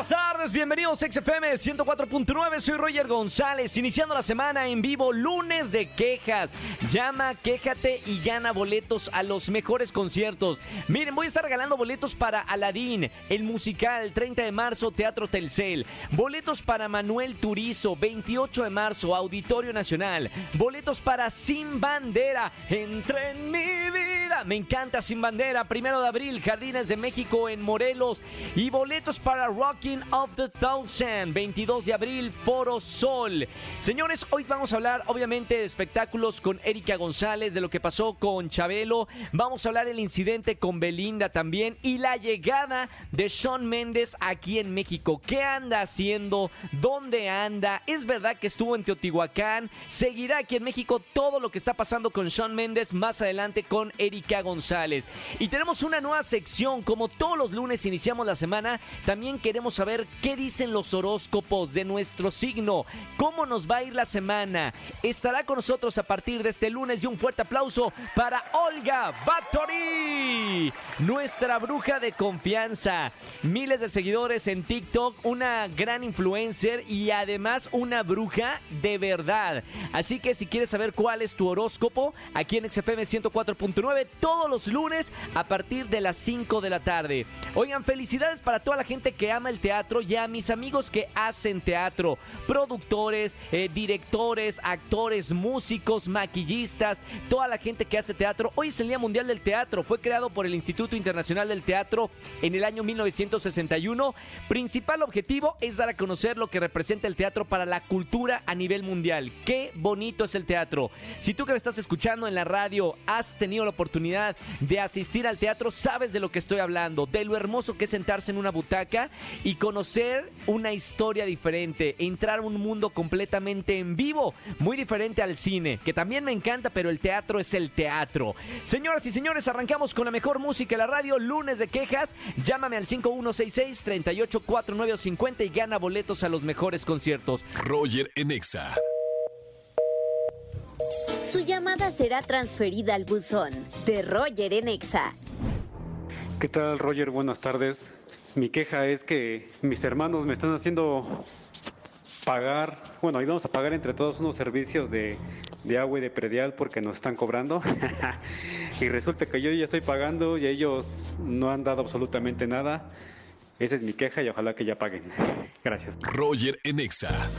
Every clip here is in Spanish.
Buenas tardes, bienvenidos a XFM 104.9, soy Roger González, iniciando la semana en vivo, lunes de quejas. Llama, quéjate y gana boletos a los mejores conciertos. Miren, voy a estar regalando boletos para Aladín, el musical, 30 de marzo, Teatro Telcel. Boletos para Manuel Turizo, 28 de marzo, Auditorio Nacional. Boletos para Sin Bandera, entre en mi vida. Me encanta Sin Bandera, primero de abril, Jardines de México en Morelos. Y boletos para Rocking of the Thousand, 22 de abril, Foro Sol. Señores, hoy vamos a hablar obviamente de espectáculos con Erika González, de lo que pasó con Chabelo. Vamos a hablar del incidente con Belinda también y la llegada de Sean Méndez aquí en México. ¿Qué anda haciendo? ¿Dónde anda? ¿Es verdad que estuvo en Teotihuacán? ¿Seguirá aquí en México todo lo que está pasando con Sean Méndez más adelante con Erika González? Y tenemos una nueva sección, como todos los lunes iniciamos la semana, también queremos saber qué dicen los horóscopos de nuestro signo, cómo nos va a ir la semana. Estará con nosotros a partir de este lunes y un fuerte aplauso para Olga Bathory, nuestra bruja de confianza. Miles de seguidores en TikTok, una gran influencer y además una bruja de verdad. Así que si quieres saber cuál es tu horóscopo, aquí en XFM 104.9 todos los lunes a partir de las 5 de la tarde. Oigan, felicidades para toda la gente que ama el teatro y a mis amigos que hacen teatro, productores, eh, directores, actores, músicos, maquillistas, toda la gente que hace teatro. Hoy es el Día Mundial del Teatro, fue creado por el Instituto Internacional del Teatro en el año 1961. Principal objetivo es dar a conocer lo que representa el teatro para la cultura a nivel mundial. Qué bonito es el teatro. Si tú que me estás escuchando en la radio has tenido la oportunidad de asistir al teatro, sabes de lo que estoy hablando, de lo hermoso que es sentarse en una butaca y conocer una historia diferente, entrar a un mundo completamente en vivo, muy diferente al cine, que también me encanta, pero el teatro es el teatro. Señoras y señores, arrancamos con la mejor música de la radio, lunes de quejas. Llámame al 5166-384950 y gana boletos a los mejores conciertos. Roger Enexa. Su llamada será transferida al buzón de Roger Enexa. ¿Qué tal, Roger? Buenas tardes. Mi queja es que mis hermanos me están haciendo pagar, bueno, ahí vamos a pagar entre todos unos servicios de, de agua y de predial porque nos están cobrando. y resulta que yo ya estoy pagando y ellos no han dado absolutamente nada. Esa es mi queja y ojalá que ya paguen. Gracias. Roger Enexa.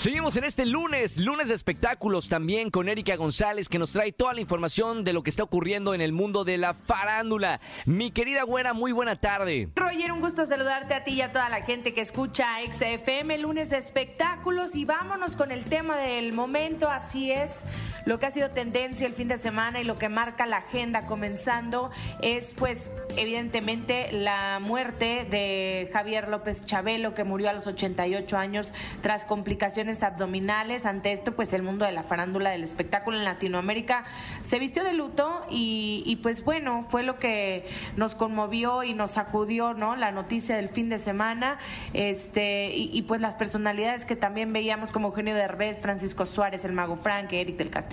Seguimos en este lunes, lunes de espectáculos también con Erika González que nos trae toda la información de lo que está ocurriendo en el mundo de la farándula. Mi querida güera, muy buena tarde. Roger, un gusto saludarte a ti y a toda la gente que escucha XFM, lunes de espectáculos y vámonos con el tema del momento, así es. Lo que ha sido tendencia el fin de semana y lo que marca la agenda comenzando es pues evidentemente la muerte de Javier López Chabelo que murió a los 88 años tras complicaciones abdominales. Ante esto, pues el mundo de la farándula del espectáculo en Latinoamérica se vistió de luto y, pues bueno, fue lo que nos conmovió y nos sacudió, ¿no? La noticia del fin de semana, este, y, y pues las personalidades que también veíamos como Eugenio Derbez, Francisco Suárez, el Mago Frank, Eric del Castillo,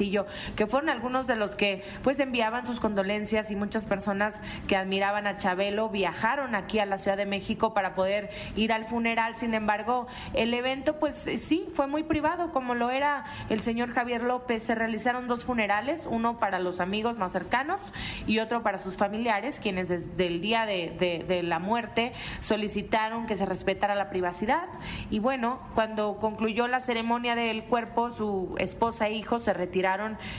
que fueron algunos de los que pues enviaban sus condolencias y muchas personas que admiraban a Chabelo viajaron aquí a la Ciudad de México para poder ir al funeral. Sin embargo, el evento pues sí fue muy privado, como lo era el señor Javier López. Se realizaron dos funerales, uno para los amigos más cercanos y otro para sus familiares, quienes desde el día de, de, de la muerte solicitaron que se respetara la privacidad. Y bueno, cuando concluyó la ceremonia del cuerpo, su esposa e hijo se retiraron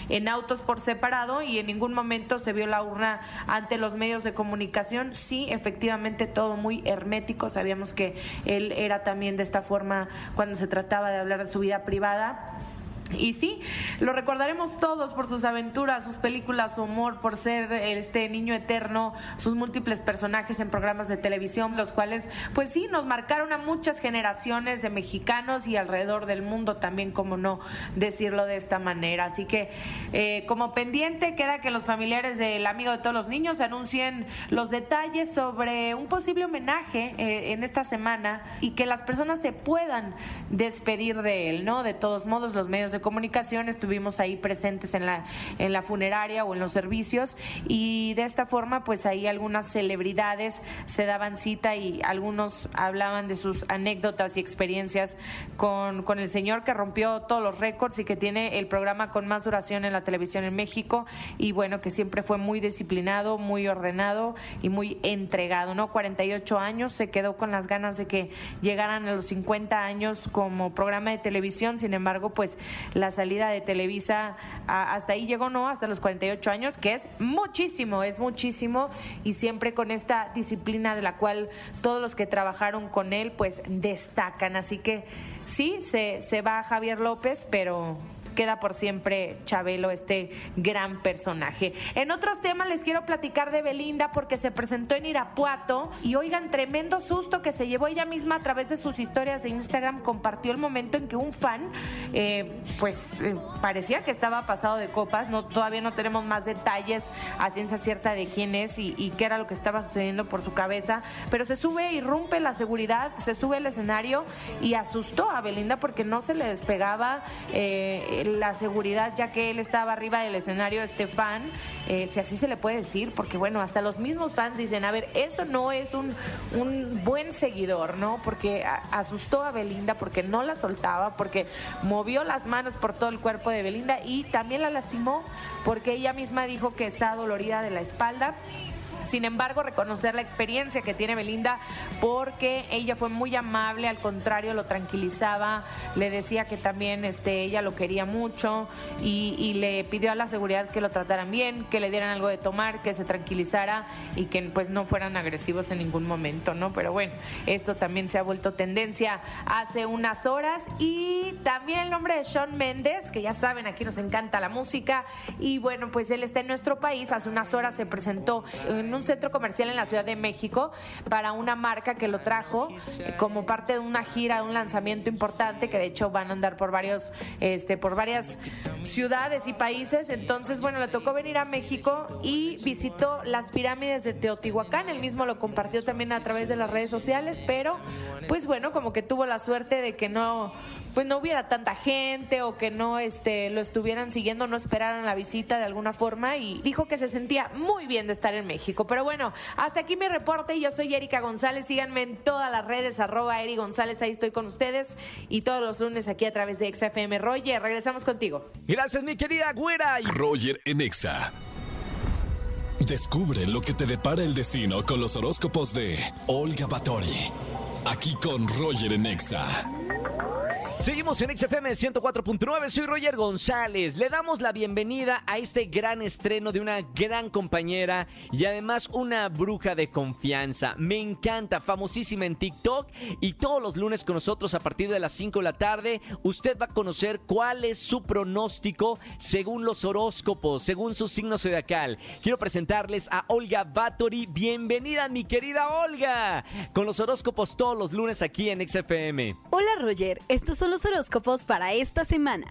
en autos por separado y en ningún momento se vio la urna ante los medios de comunicación. Sí, efectivamente, todo muy hermético. Sabíamos que él era también de esta forma cuando se trataba de hablar de su vida privada. Y sí, lo recordaremos todos por sus aventuras, sus películas, su humor, por ser este niño eterno, sus múltiples personajes en programas de televisión, los cuales, pues sí, nos marcaron a muchas generaciones de mexicanos y alrededor del mundo también, como no decirlo de esta manera. Así que, eh, como pendiente, queda que los familiares del amigo de todos los niños anuncien los detalles sobre un posible homenaje eh, en esta semana y que las personas se puedan despedir de él, ¿no? De todos modos, los medios de de comunicación estuvimos ahí presentes en la, en la funeraria o en los servicios y de esta forma pues ahí algunas celebridades se daban cita y algunos hablaban de sus anécdotas y experiencias con, con el señor que rompió todos los récords y que tiene el programa con más duración en la televisión en México y bueno, que siempre fue muy disciplinado, muy ordenado y muy entregado, ¿no? 48 años, se quedó con las ganas de que llegaran a los 50 años como programa de televisión, sin embargo, pues la salida de Televisa hasta ahí llegó, ¿no? Hasta los 48 años, que es muchísimo, es muchísimo y siempre con esta disciplina de la cual todos los que trabajaron con él pues destacan. Así que sí, se, se va Javier López, pero queda por siempre Chabelo, este gran personaje. En otros temas les quiero platicar de Belinda porque se presentó en Irapuato y oigan, tremendo susto que se llevó ella misma a través de sus historias de Instagram, compartió el momento en que un fan, eh, pues eh, parecía que estaba pasado de copas, no, todavía no tenemos más detalles a ciencia cierta de quién es y, qué era lo que estaba sucediendo por su cabeza, pero se sube y rompe la seguridad, se sube al escenario y asustó a Belinda porque no se le despegaba eh, la seguridad, ya que él estaba arriba del escenario, este fan, eh, si así se le puede decir, porque bueno, hasta los mismos fans dicen, a ver, eso no es un, un buen seguidor, ¿no? Porque asustó a Belinda, porque no la soltaba, porque movió las manos por todo el cuerpo de Belinda y también la lastimó porque ella misma dijo que está dolorida de la espalda sin embargo, reconocer la experiencia que tiene Belinda porque ella fue muy amable, al contrario, lo tranquilizaba, le decía que también este, ella lo quería mucho y, le pidió a la seguridad que lo trataran bien, que le dieran algo de tomar, que se tranquilizara y que pues no fueran agresivos en ningún momento, ¿no? Pero bueno, esto también se ha vuelto tendencia hace unas horas. Y también el nombre de Sean Méndez, que ya saben, aquí nos encanta la música. Y bueno, pues él está en nuestro país, hace unas horas se presentó en un centro comercial en la Ciudad de México para una marca que lo trajo eh, como parte de una gira, un lanzamiento importante que de hecho van a andar por varios, este, por varias ciudades y países. Entonces, bueno, le tocó venir a México y visitó las pirámides de Teotihuacán. Él mismo lo compartió también a través de las redes sociales, pero pues bueno, como que tuvo la suerte de que no pues no hubiera tanta gente o que no este lo estuvieran siguiendo, no esperaran la visita de alguna forma y dijo que se sentía muy bien de estar en México. Pero bueno, hasta aquí mi reporte. Yo soy Erika González. Síganme en todas las redes, arroba Eri González. Ahí estoy con ustedes y todos los lunes aquí a través de XFM. Roger, regresamos contigo. Gracias, mi querida güera. Roger en Exa. Descubre lo que te depara el destino con los horóscopos de Olga Batori. Aquí con Roger en Exa. Seguimos en XFM 104.9, soy Roger González. Le damos la bienvenida a este gran estreno de una gran compañera y además una bruja de confianza. Me encanta, famosísima en TikTok y todos los lunes con nosotros a partir de las 5 de la tarde. Usted va a conocer cuál es su pronóstico según los horóscopos, según su signo zodiacal. Quiero presentarles a Olga Batory. Bienvenida, mi querida Olga, con los horóscopos todos los lunes aquí en XFM. Hola, Roger. Estos son los horóscopos para esta semana.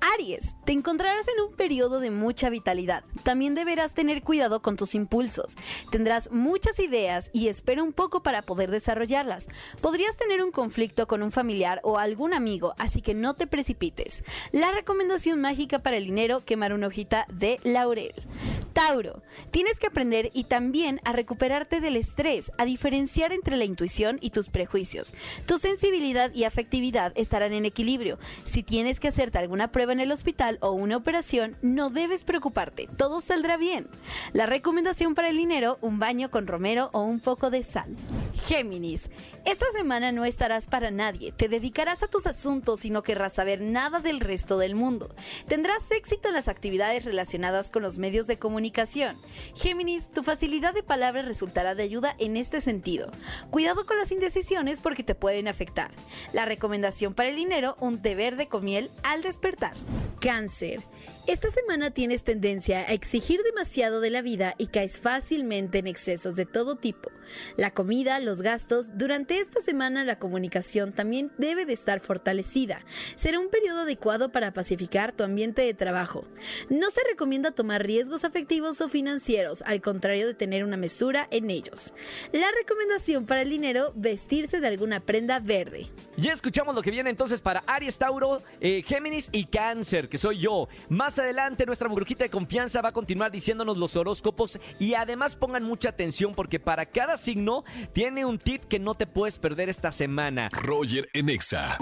Aries, te encontrarás en un periodo de mucha vitalidad. También deberás tener cuidado con tus impulsos. Tendrás muchas ideas y espera un poco para poder desarrollarlas. Podrías tener un conflicto con un familiar o algún amigo, así que no te precipites. La recomendación mágica para el dinero, quemar una hojita de laurel. Tauro, tienes que aprender y también a recuperarte del estrés, a diferenciar entre la intuición y tus prejuicios. Tu sensibilidad y afectividad estarán en equilibrio. Si tienes que hacerte alguna en el hospital o una operación, no debes preocuparte, todo saldrá bien. La recomendación para el dinero, un baño con romero o un poco de sal. Géminis, esta semana no estarás para nadie, te dedicarás a tus asuntos y no querrás saber nada del resto del mundo. Tendrás éxito en las actividades relacionadas con los medios de comunicación. Géminis, tu facilidad de palabra resultará de ayuda en este sentido. Cuidado con las indecisiones porque te pueden afectar. La recomendación para el dinero, un té verde con miel al despertar. Cáncer. Esta semana tienes tendencia a exigir demasiado de la vida y caes fácilmente en excesos de todo tipo. La comida, los gastos, durante esta semana la comunicación también debe de estar fortalecida. Será un periodo adecuado para pacificar tu ambiente de trabajo. No se recomienda tomar riesgos afectivos o financieros, al contrario de tener una mesura en ellos. La recomendación para el dinero, vestirse de alguna prenda verde. Ya escuchamos lo que viene entonces para Aries, Tauro, eh, Géminis y Cáncer, que soy yo. Más adelante nuestra brujita de confianza va a continuar diciéndonos los horóscopos y además pongan mucha atención porque para cada signo tiene un tip que no te puedes perder esta semana. Roger en Exa.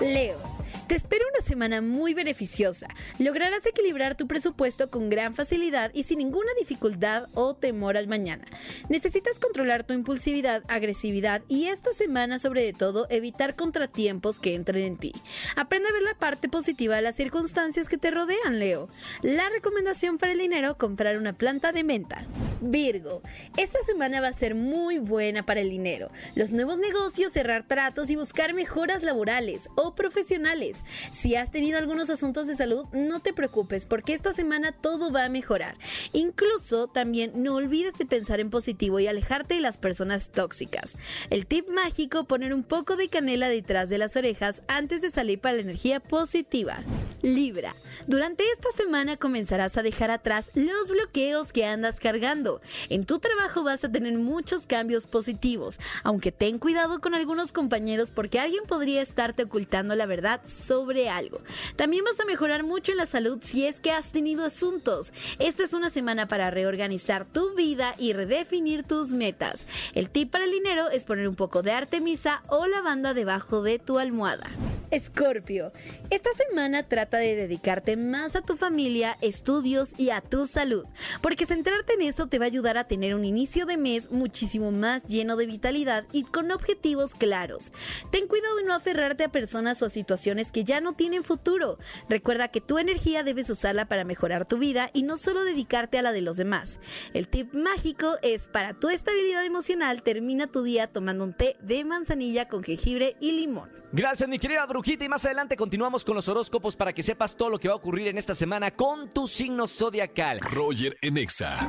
Leo. Te espera una semana muy beneficiosa. Lograrás equilibrar tu presupuesto con gran facilidad y sin ninguna dificultad o temor al mañana. Necesitas controlar tu impulsividad, agresividad y esta semana sobre todo evitar contratiempos que entren en ti. Aprende a ver la parte positiva de las circunstancias que te rodean, Leo. La recomendación para el dinero, comprar una planta de menta. Virgo, esta semana va a ser muy buena para el dinero. Los nuevos negocios, cerrar tratos y buscar mejoras laborales o profesionales. Si has tenido algunos asuntos de salud, no te preocupes porque esta semana todo va a mejorar. Incluso también no olvides de pensar en positivo y alejarte de las personas tóxicas. El tip mágico, poner un poco de canela detrás de las orejas antes de salir para la energía positiva. Libra, durante esta semana comenzarás a dejar atrás los bloqueos que andas cargando. En tu trabajo vas a tener muchos cambios positivos, aunque ten cuidado con algunos compañeros porque alguien podría estarte ocultando la verdad sobre algo. También vas a mejorar mucho en la salud si es que has tenido asuntos. Esta es una semana para reorganizar tu vida y redefinir tus metas. El tip para el dinero es poner un poco de artemisa o lavanda debajo de tu almohada. Escorpio, esta semana trata de dedicarte más a tu familia, estudios y a tu salud, porque centrarte en eso te va a ayudar a tener un inicio de mes muchísimo más lleno de vitalidad y con objetivos claros. Ten cuidado de no aferrarte a personas o a situaciones que ya no tienen futuro. Recuerda que tu energía debes usarla para mejorar tu vida y no solo dedicarte a la de los demás. El tip mágico es para tu estabilidad emocional, termina tu día tomando un té de manzanilla con jengibre y limón. Gracias, mi querida Y más adelante continuamos con los horóscopos para que sepas todo lo que va a ocurrir en esta semana con tu signo zodiacal. Roger en Exa.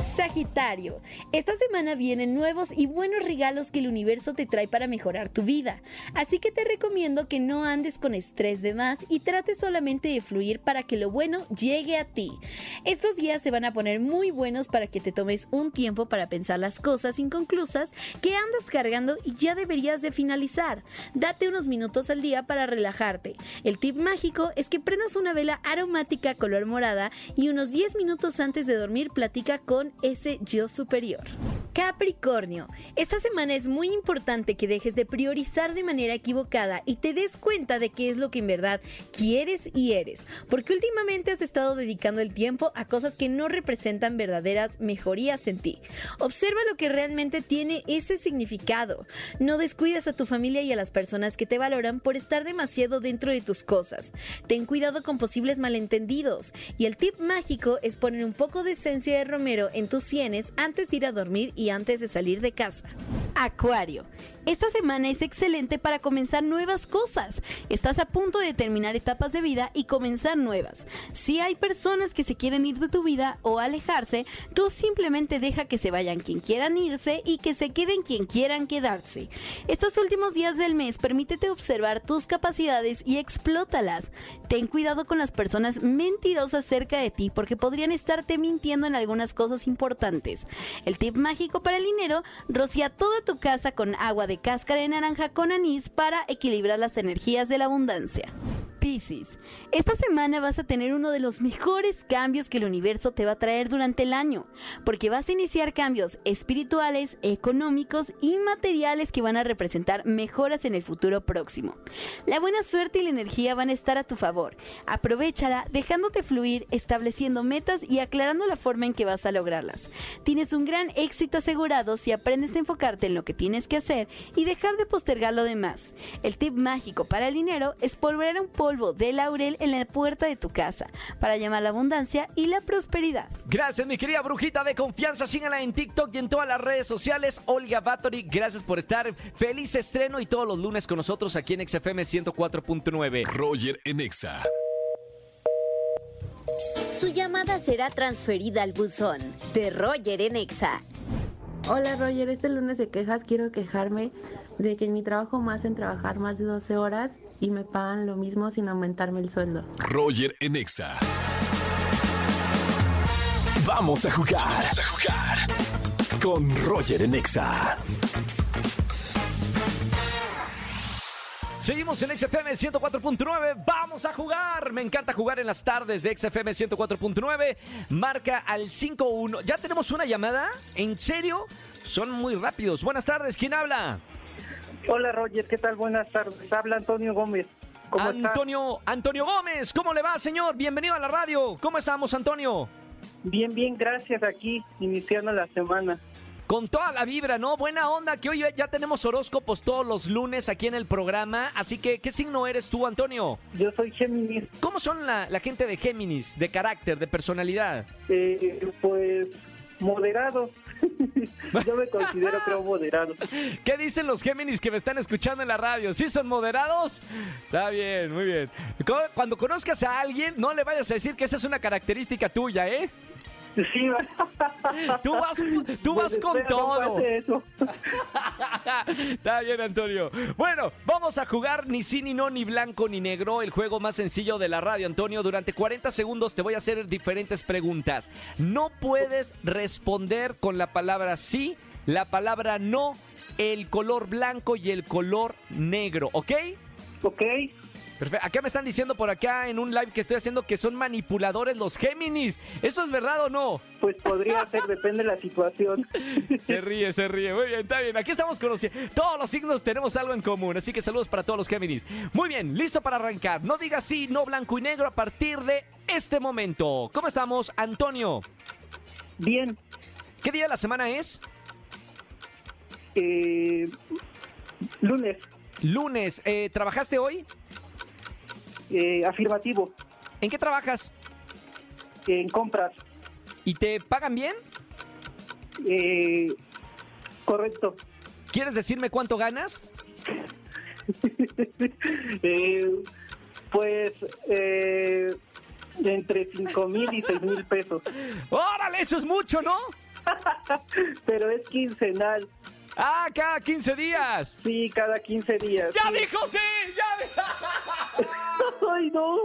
Sagitario, esta semana vienen nuevos y buenos regalos que el universo te trae para mejorar tu vida. Así que te recomiendo que no andes con estrés de más y trates solamente de fluir para que lo bueno llegue a ti. Estos días se van a poner muy buenos para que te tomes un tiempo para pensar las cosas inconclusas que andas cargando y ya deberías de finalizar. Date unos minutos al día para relajarte. El tip mágico es que prendas una vela aromática color morada y unos 10 minutos antes de dormir platica con ese yo superior. Capricornio, esta semana es muy importante que dejes de priorizar de manera equivocada y te des cuenta de qué es lo que en verdad quieres y eres, porque últimamente has estado dedicando el tiempo a cosas que no representan verdaderas mejorías en ti. Observa lo que realmente tiene ese significado. No descuides a tu familia y a las personas que te valoran por estar demasiado dentro de tus cosas. Ten cuidado con posibles malentendidos y el tip mágico es poner un poco de esencia de romero en tus sienes antes de ir a dormir y antes de salir de casa. Acuario. Esta semana es excelente para comenzar nuevas cosas. Estás a punto de terminar etapas de vida y comenzar nuevas. Si hay personas que se quieren ir de tu vida o alejarse, tú simplemente deja que se vayan quien quieran irse y que se queden quien quieran quedarse. Estos últimos días del mes permítete observar tus capacidades y explótalas. Ten cuidado con las personas mentirosas cerca de ti porque podrían estarte mintiendo en algunas cosas importantes. El tip mágico para el dinero, rocía toda tu casa con agua de cáscara de naranja con anís para equilibrar las energías de la abundancia. Piscis, esta semana vas a tener uno de los mejores cambios que el universo te va a traer durante el año, porque vas a iniciar cambios espirituales, económicos y materiales que van a representar mejoras en el futuro próximo. La buena suerte y la energía van a estar a tu favor. Aprovechala dejándote fluir, estableciendo metas y aclarando la forma en que vas a lograrlas. Tienes un gran éxito asegurado si aprendes a enfocarte en lo que tienes que hacer y dejar de postergar lo demás. El tip mágico para el dinero es polver un polvo de laurel en la puerta de tu casa para llamar la abundancia y la prosperidad. Gracias, mi querida brujita de confianza. Síganla en TikTok y en todas las redes sociales. Olga Bathory, gracias por estar. Feliz estreno y todos los lunes con nosotros aquí en XFM 104.9. Roger en Exa. Su llamada será transferida al buzón de Roger en Exa. Hola Roger, este lunes de quejas quiero quejarme de que en mi trabajo me hacen trabajar más de 12 horas y me pagan lo mismo sin aumentarme el sueldo. Roger en Exa. Vamos a jugar. Vamos a jugar. Con Roger en Exa. Seguimos en XFM 104.9. Vamos a jugar. Me encanta jugar en las tardes de XFM 104.9. Marca al 51. ¿Ya tenemos una llamada? ¿En serio? Son muy rápidos. Buenas tardes. ¿Quién habla? Hola Roger, ¿qué tal? Buenas tardes. Habla Antonio Gómez. ¿Cómo está? Antonio, Antonio Gómez. ¿Cómo le va, señor? Bienvenido a la radio. ¿Cómo estamos, Antonio? Bien, bien, gracias aquí, iniciando la semana. Con toda la vibra, ¿no? Buena onda, que hoy ya tenemos horóscopos todos los lunes aquí en el programa. Así que, ¿qué signo eres tú, Antonio? Yo soy Géminis. ¿Cómo son la, la gente de Géminis? De carácter, de personalidad. Eh, pues moderado. Yo me considero creo moderado. ¿Qué dicen los Géminis que me están escuchando en la radio? ¿Sí son moderados? Está bien, muy bien. Cu- Cuando conozcas a alguien, no le vayas a decir que esa es una característica tuya, ¿eh? Sí, Tú vas, tú vas Pues con no todo. eso. Está bien, Antonio. Bueno, vamos a jugar ni sí, ni no, ni blanco, ni negro. El juego más sencillo de la radio, Antonio. Durante 40 segundos te voy a hacer diferentes preguntas. No puedes responder con la palabra sí, la palabra no, el color blanco y el color negro, ¿ok? Ok, Perfecto. Acá me están diciendo por acá en un live que estoy haciendo que son manipuladores los Géminis. ¿Eso es verdad o no? pues podría ser, depende de la situación. Se ríe, se ríe. Muy bien, está bien. Aquí estamos conociendo. Todos los signos tenemos algo en común. Así que saludos para todos los Géminis. Muy bien, listo para arrancar. No digas sí, no blanco y negro a partir de este momento. ¿Cómo estamos, Antonio? Bien, ¿Qué día de la semana es? eh, lunes, Lunes. Eh, ¿Trabajaste hoy? Eh, afirmativo, ¿En qué trabajas? en compras, ¿Y te pagan bien? eh, correcto. ¿Quieres decirme cuánto ganas? Eh, pues eh, entre cinco mil y seis mil pesos. ¡Órale! Eso es mucho, ¿no? Pero es quincenal. Ah, cada 15 días. Sí, cada 15 días. ¡Ya sí. dijo sí! ¡Ya dijo! Ay, no.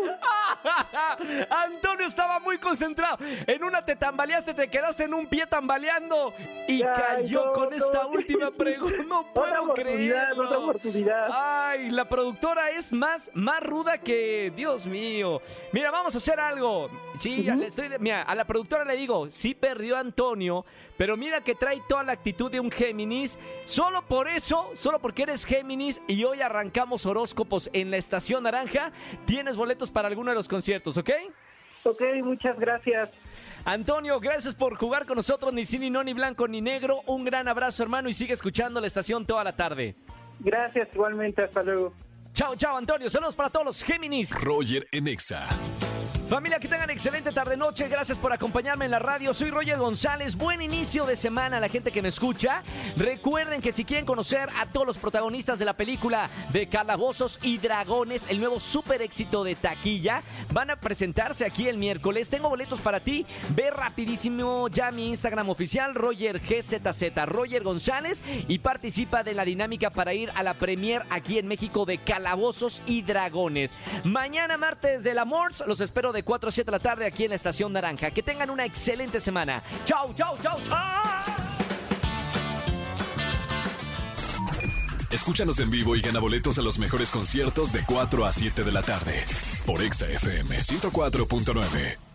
Antonio estaba muy concentrado. En una te tambaleaste, te quedaste en un pie tambaleando y Ay, cayó no, con no. esta última pregunta. No puedo creerlo. otra oportunidad. Ay, la productora es más, más ruda que Dios mío. Mira, vamos a hacer algo. Sí, ya le estoy de- mira, a la productora le digo, sí perdió Antonio, pero mira que trae toda la actitud de un Géminis. Solo por eso, solo porque eres Géminis y hoy arrancamos horóscopos en la estación naranja, tienes boletos para alguno de los conciertos, ¿ok? Ok, muchas gracias. Antonio, gracias por jugar con nosotros, ni sí, ni no, ni blanco, ni negro. Un gran abrazo, hermano, y sigue escuchando la estación toda la tarde. Gracias igualmente. Hasta luego. Chao, chao, Antonio. Saludos para todos los Géminis. Roger en Exa. Familia, que tengan excelente tarde-noche. Gracias por acompañarme en la radio. Soy Roger González. Buen inicio de semana a la gente que me escucha. Recuerden que si quieren conocer a todos los protagonistas de la película de Calabozos y Dragones, el nuevo super éxito de taquilla, van a presentarse aquí el miércoles. Tengo boletos para ti. Ve rapidísimo ya mi Instagram oficial, Roger GZZ, Roger González, y participa de la dinámica para ir a la premier aquí en México de Calabozos y Dragones. Mañana martes de la Morts, los espero de 4 a 7 de la tarde aquí en la Estación Naranja. Que tengan una excelente semana. Chau, chau, chau, chau. Escúchanos en vivo y gana boletos a los mejores conciertos de 4 a 7 de la tarde. Por Exa FM 104.9.